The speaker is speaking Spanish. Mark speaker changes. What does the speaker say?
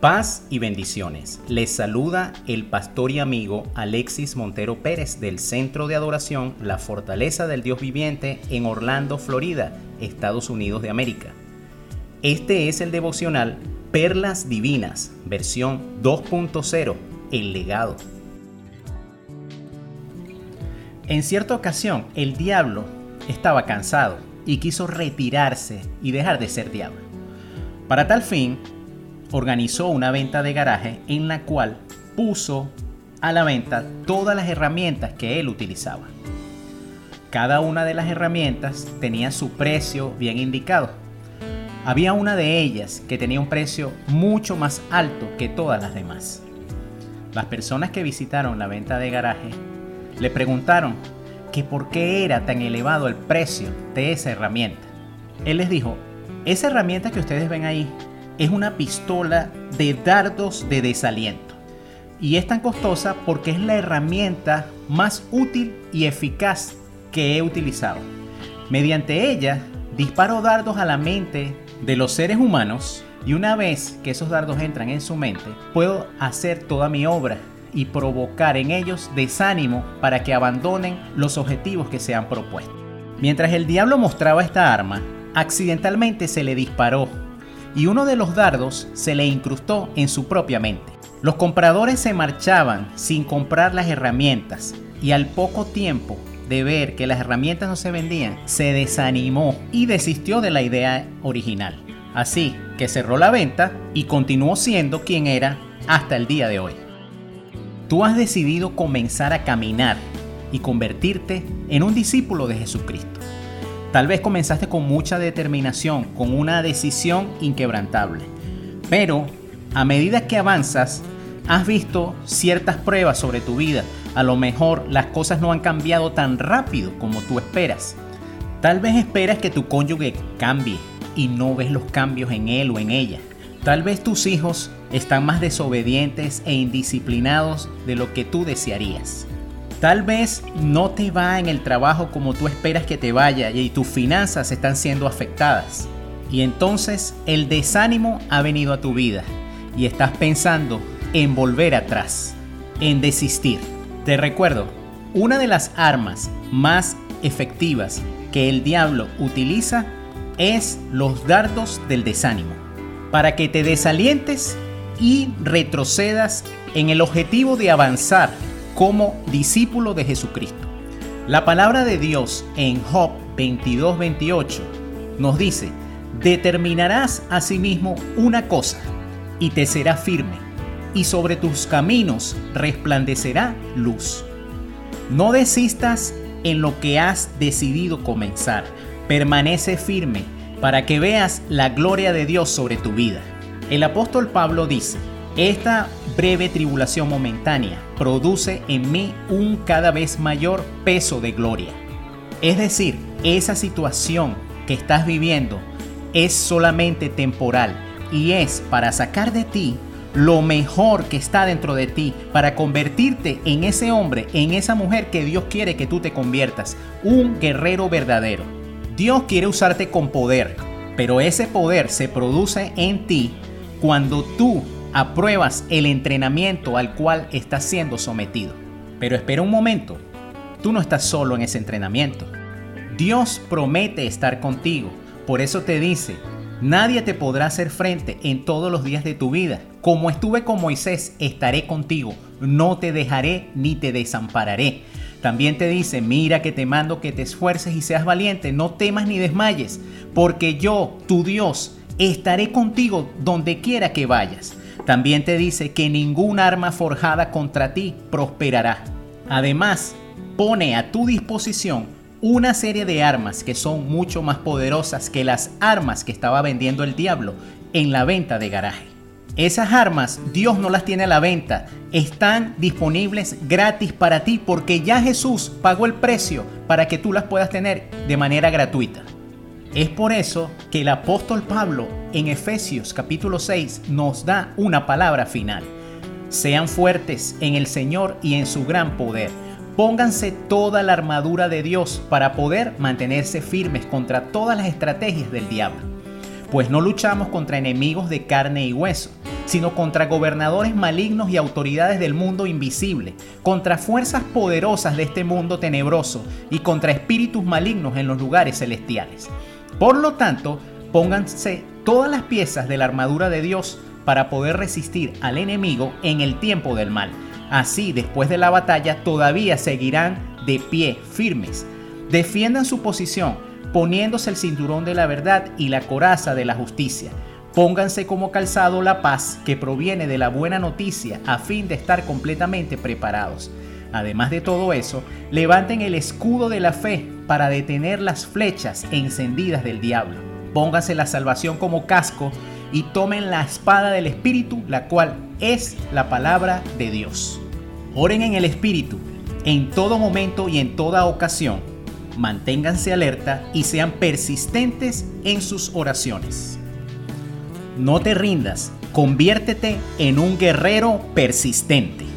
Speaker 1: Paz y bendiciones. Les saluda el pastor y amigo Alexis Montero Pérez del Centro de Adoración La Fortaleza del Dios Viviente en Orlando, Florida, Estados Unidos de América. Este es el devocional Perlas Divinas, versión 2.0, el legado. En cierta ocasión, el diablo estaba cansado y quiso retirarse y dejar de ser diablo. Para tal fin, organizó una venta de garaje en la cual puso a la venta todas las herramientas que él utilizaba. Cada una de las herramientas tenía su precio bien indicado. Había una de ellas que tenía un precio mucho más alto que todas las demás. Las personas que visitaron la venta de garaje le preguntaron que por qué era tan elevado el precio de esa herramienta. Él les dijo, esa herramienta que ustedes ven ahí es una pistola de dardos de desaliento. Y es tan costosa porque es la herramienta más útil y eficaz que he utilizado. Mediante ella disparo dardos a la mente de los seres humanos y una vez que esos dardos entran en su mente, puedo hacer toda mi obra y provocar en ellos desánimo para que abandonen los objetivos que se han propuesto. Mientras el diablo mostraba esta arma, accidentalmente se le disparó y uno de los dardos se le incrustó en su propia mente. Los compradores se marchaban sin comprar las herramientas y al poco tiempo de ver que las herramientas no se vendían, se desanimó y desistió de la idea original. Así que cerró la venta y continuó siendo quien era hasta el día de hoy. Tú has decidido comenzar a caminar y convertirte en un discípulo de Jesucristo. Tal vez comenzaste con mucha determinación, con una decisión inquebrantable. Pero a medida que avanzas, has visto ciertas pruebas sobre tu vida. A lo mejor las cosas no han cambiado tan rápido como tú esperas. Tal vez esperas que tu cónyuge cambie y no ves los cambios en él o en ella. Tal vez tus hijos están más desobedientes e indisciplinados de lo que tú desearías. Tal vez no te va en el trabajo como tú esperas que te vaya y tus finanzas están siendo afectadas. Y entonces el desánimo ha venido a tu vida y estás pensando en volver atrás, en desistir. Te recuerdo, una de las armas más efectivas que el diablo utiliza es los dardos del desánimo, para que te desalientes y retrocedas en el objetivo de avanzar como discípulo de Jesucristo. La palabra de Dios en Job 22:28 nos dice, determinarás a sí una cosa y te será firme, y sobre tus caminos resplandecerá luz. No desistas en lo que has decidido comenzar, permanece firme para que veas la gloria de Dios sobre tu vida. El apóstol Pablo dice, esta breve tribulación momentánea produce en mí un cada vez mayor peso de gloria. Es decir, esa situación que estás viviendo es solamente temporal y es para sacar de ti lo mejor que está dentro de ti, para convertirte en ese hombre, en esa mujer que Dios quiere que tú te conviertas, un guerrero verdadero. Dios quiere usarte con poder, pero ese poder se produce en ti cuando tú apruebas el entrenamiento al cual estás siendo sometido. Pero espera un momento, tú no estás solo en ese entrenamiento. Dios promete estar contigo, por eso te dice, nadie te podrá hacer frente en todos los días de tu vida. Como estuve con Moisés, estaré contigo, no te dejaré ni te desampararé. También te dice, mira que te mando que te esfuerces y seas valiente, no temas ni desmayes, porque yo, tu Dios, estaré contigo donde quiera que vayas. También te dice que ningún arma forjada contra ti prosperará. Además, pone a tu disposición una serie de armas que son mucho más poderosas que las armas que estaba vendiendo el diablo en la venta de garaje. Esas armas Dios no las tiene a la venta, están disponibles gratis para ti porque ya Jesús pagó el precio para que tú las puedas tener de manera gratuita. Es por eso que el apóstol Pablo en Efesios capítulo 6 nos da una palabra final. Sean fuertes en el Señor y en su gran poder. Pónganse toda la armadura de Dios para poder mantenerse firmes contra todas las estrategias del diablo. Pues no luchamos contra enemigos de carne y hueso, sino contra gobernadores malignos y autoridades del mundo invisible, contra fuerzas poderosas de este mundo tenebroso y contra espíritus malignos en los lugares celestiales. Por lo tanto, pónganse todas las piezas de la armadura de Dios para poder resistir al enemigo en el tiempo del mal. Así, después de la batalla, todavía seguirán de pie, firmes. Defiendan su posición, poniéndose el cinturón de la verdad y la coraza de la justicia. Pónganse como calzado la paz que proviene de la buena noticia a fin de estar completamente preparados. Además de todo eso, levanten el escudo de la fe para detener las flechas encendidas del diablo. Pónganse la salvación como casco y tomen la espada del Espíritu, la cual es la palabra de Dios. Oren en el Espíritu en todo momento y en toda ocasión. Manténganse alerta y sean persistentes en sus oraciones. No te rindas, conviértete en un guerrero persistente.